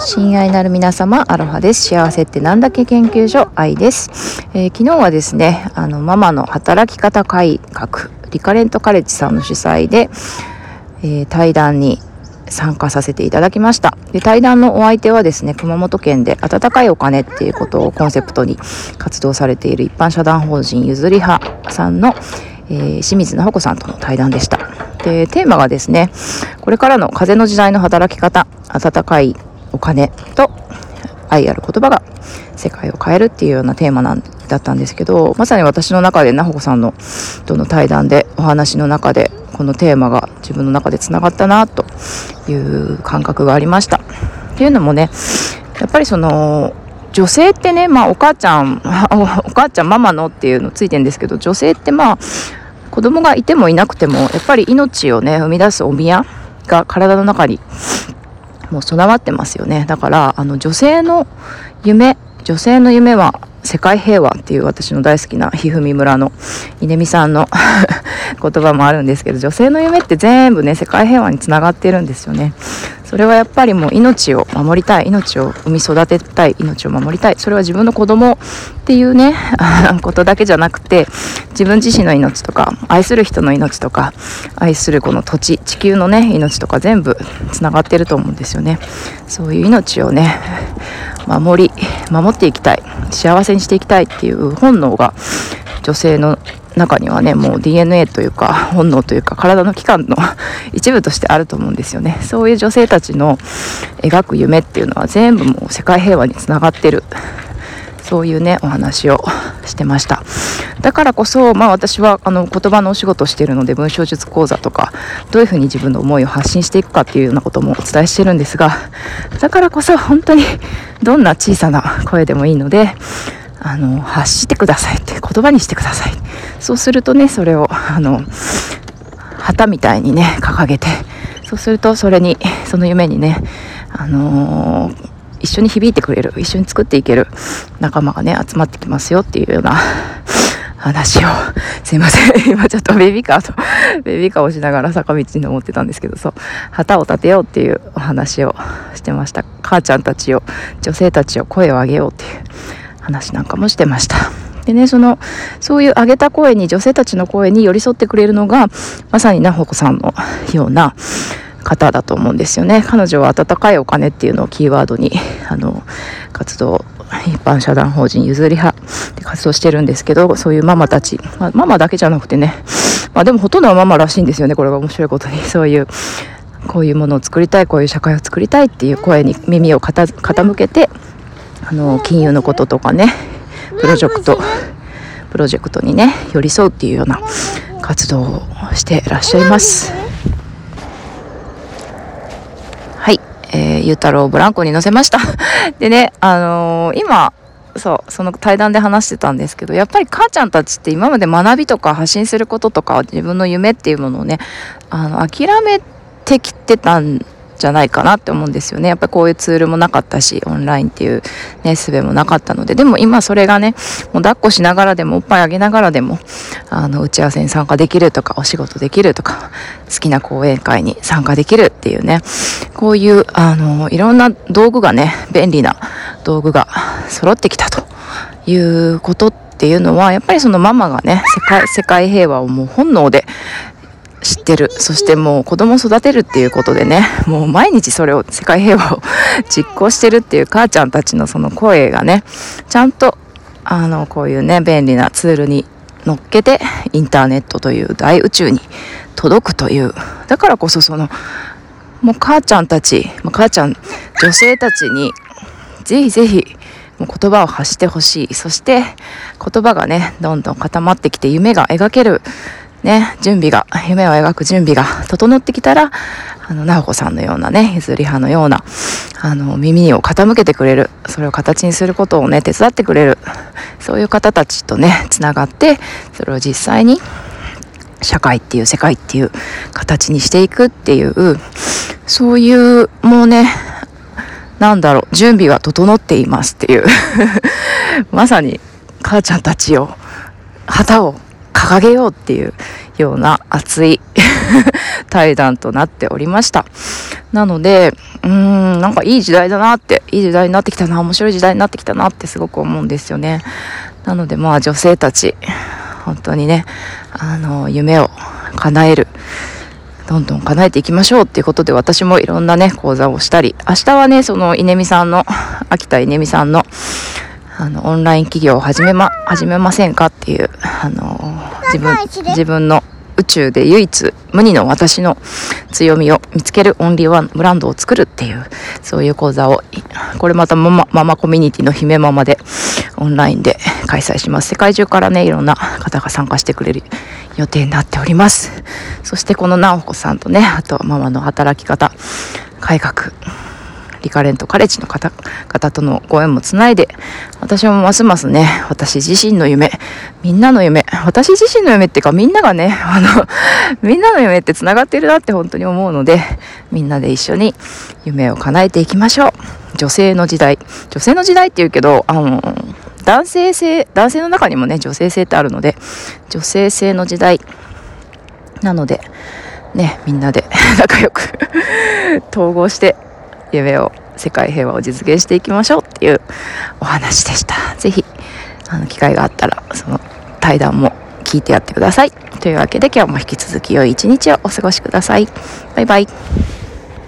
親愛なる皆様、アロハです。幸せってなんだっけ研究所、愛です。えー、昨日はですね、あの、ママの働き方改革、リカレントカレッジさんの主催で、えー、対談に参加させていただきましたで対談のお相手はですね熊本県で温かいお金っていうことをコンセプトに活動されている一般社団法人ゆずり派さんの、えー、清水直子さんとの対談でしたでテーマがですねこれからの風の時代の働き方温かいお金と愛ある言葉が世界を変えるっていうようなテーマなんだったんですけどまさに私の中でなほこさんのとの対談でお話の中でこのテーマが自分の中でつながったなという感覚がありました。っていうのもねやっぱりその女性ってね、まあ、お母ちゃん お母ちゃんママのっていうのついてるんですけど女性ってまあ子供がいてもいなくてもやっぱり命をね生み出すお宮が体の中にもう備わってますよね。だからあの女性の夢女性の夢は世界平和っていう私の大好きなひふみ村の稲見さんの 言葉もあるんですけど女性の夢って全部ね世界平和につながってるんですよね。それはやっぱりもう命を守りたい命を産み育てたい命を守りたい。それは自分の子供っていうね ことだけじゃなくて自分自身の命とか愛する人の命とか愛するこの土地地球のね命とか全部つながってると思うんですよね。そういう命をね守り守っていきたい幸せにしていきたいっていう本能が女性の中にはねもう DNA というか本能というか体の器官の 一部としてあると思うんですよね。そういう女性たちの描く夢っていうのは全部もう世界平和につながってる。そういうねお話をしてました。だからこそ、まあ、私はあの言葉のお仕事をしているので文章術講座とかどういうふうに自分の思いを発信していくかっていうようなこともお伝えしてるんですがだからこそ本当にどんな小さな声でもいいのであの発してくださいって言葉にしてください。そうするとねそれをあの旗みたいにね掲げてそうするとそれにその夢にねあのー一緒に響いてくれる一緒に作っていける仲間がね集まってきますよっていうような話をすいません今ちょっとベビーカーとベビーカーをしながら坂道に登ってたんですけどそう旗を立てようっていうお話をしてました。母ちゃんたちを女性たちを声を上げようっていう話なんかもしてました。でねそのそういう上げた声に女性たちの声に寄り添ってくれるのがまさになほこさんのような方だと思うんですよね。彼女は温かいお金っていうのをキーワードにあの活動一般社団法人ゆずり派で活動してるんですけどそういうママたち、まあ、ママだけじゃなくてねまあでもほとんどはママらしいんですよねこれが面白いことに。そういうこういうものを作りたいこういう社会を作りたいっていう声に耳を傾けてあの金融のこととかねプロジェクトプロジェクトにね寄り添うっていうような活動をしてらっしゃいます。えー、ゆうたろうをブランコに乗せました。でね、あのー、今、そう、その対談で話してたんですけど、やっぱり母ちゃんたちって今まで学びとか発信することとか自分の夢っていうものをね、あの、諦めてきてたんじゃないかなって思うんですよね。やっぱりこういうツールもなかったし、オンラインっていうね、術もなかったので、でも今それがね、もう抱っこしながらでも、おっぱいあげながらでも、あの、打ち合わせに参加できるとか、お仕事できるとか、好きな講演会に参加できるっていうね、こういう、あの、いろんな道具がね、便利な道具が揃ってきたということっていうのは、やっぱりそのママがね、世界、世界平和をもう本能で、知ってる。そしてもう子供を育てるっていうことでねもう毎日それを世界平和を実行してるっていう母ちゃんたちのその声がねちゃんとあのこういうね便利なツールに乗っけてインターネットという大宇宙に届くという。だからこそそのもう母ちゃんたち母ちゃん女性たちにぜひぜひもう言葉を発してほしい。そして言葉がねどんどん固まってきて夢が描けるね、準備が、夢を描く準備が整ってきたら、あの、直子さんのようなね、譲り派のような、あの、耳を傾けてくれる、それを形にすることをね、手伝ってくれる、そういう方たちとね、つながって、それを実際に、社会っていう世界っていう形にしていくっていう、そういう、もうね、なんだろう、準備は整っていますっていう まさに母ちゃんたちを、旗を掲げようっていうような熱い 対談となっておりました。なので、うーん、なんかいい時代だなって、いい時代になってきたな、面白い時代になってきたなってすごく思うんですよね。なのでまあ女性たち、本当にね、あの、夢を叶える。どんどん叶えていきましょうっていうことで私もいろんなね、講座をしたり、明日はね、その稲見さんの、秋田稲見さんの、あの、オンライン企業を始めま、始めませんかっていう、あの、自分、自分の宇宙で唯一無二の私の強みを見つけるオンリーワンブランドを作るっていう、そういう講座を、これまたママママコミュニティの姫ママでオンラインで開催します。世界中からね、いろんな方が参加してくれる予定になっております。そしてこの直子さんとね、あとママの働き方改革、リカレントカレッジの方方とのご縁もつないで、私もますますね、私自身の夢、みんなの夢、私自身の夢っていうかみんながね、あの、みんなの夢って繋がってるなって本当に思うので、みんなで一緒に夢を叶えていきましょう。女性の時代。女性の時代って言うけど、あの、男性性、男性の中にもね、女性性ってあるので、女性性の時代なので、ね、みんなで 仲良く 統合して夢を世界平和を実現していきましょうっていうお話でした。ぜひあの機会があったらその対談も聞いてやってください。というわけで今日も引き続き良い一日をお過ごしください。バイバイ。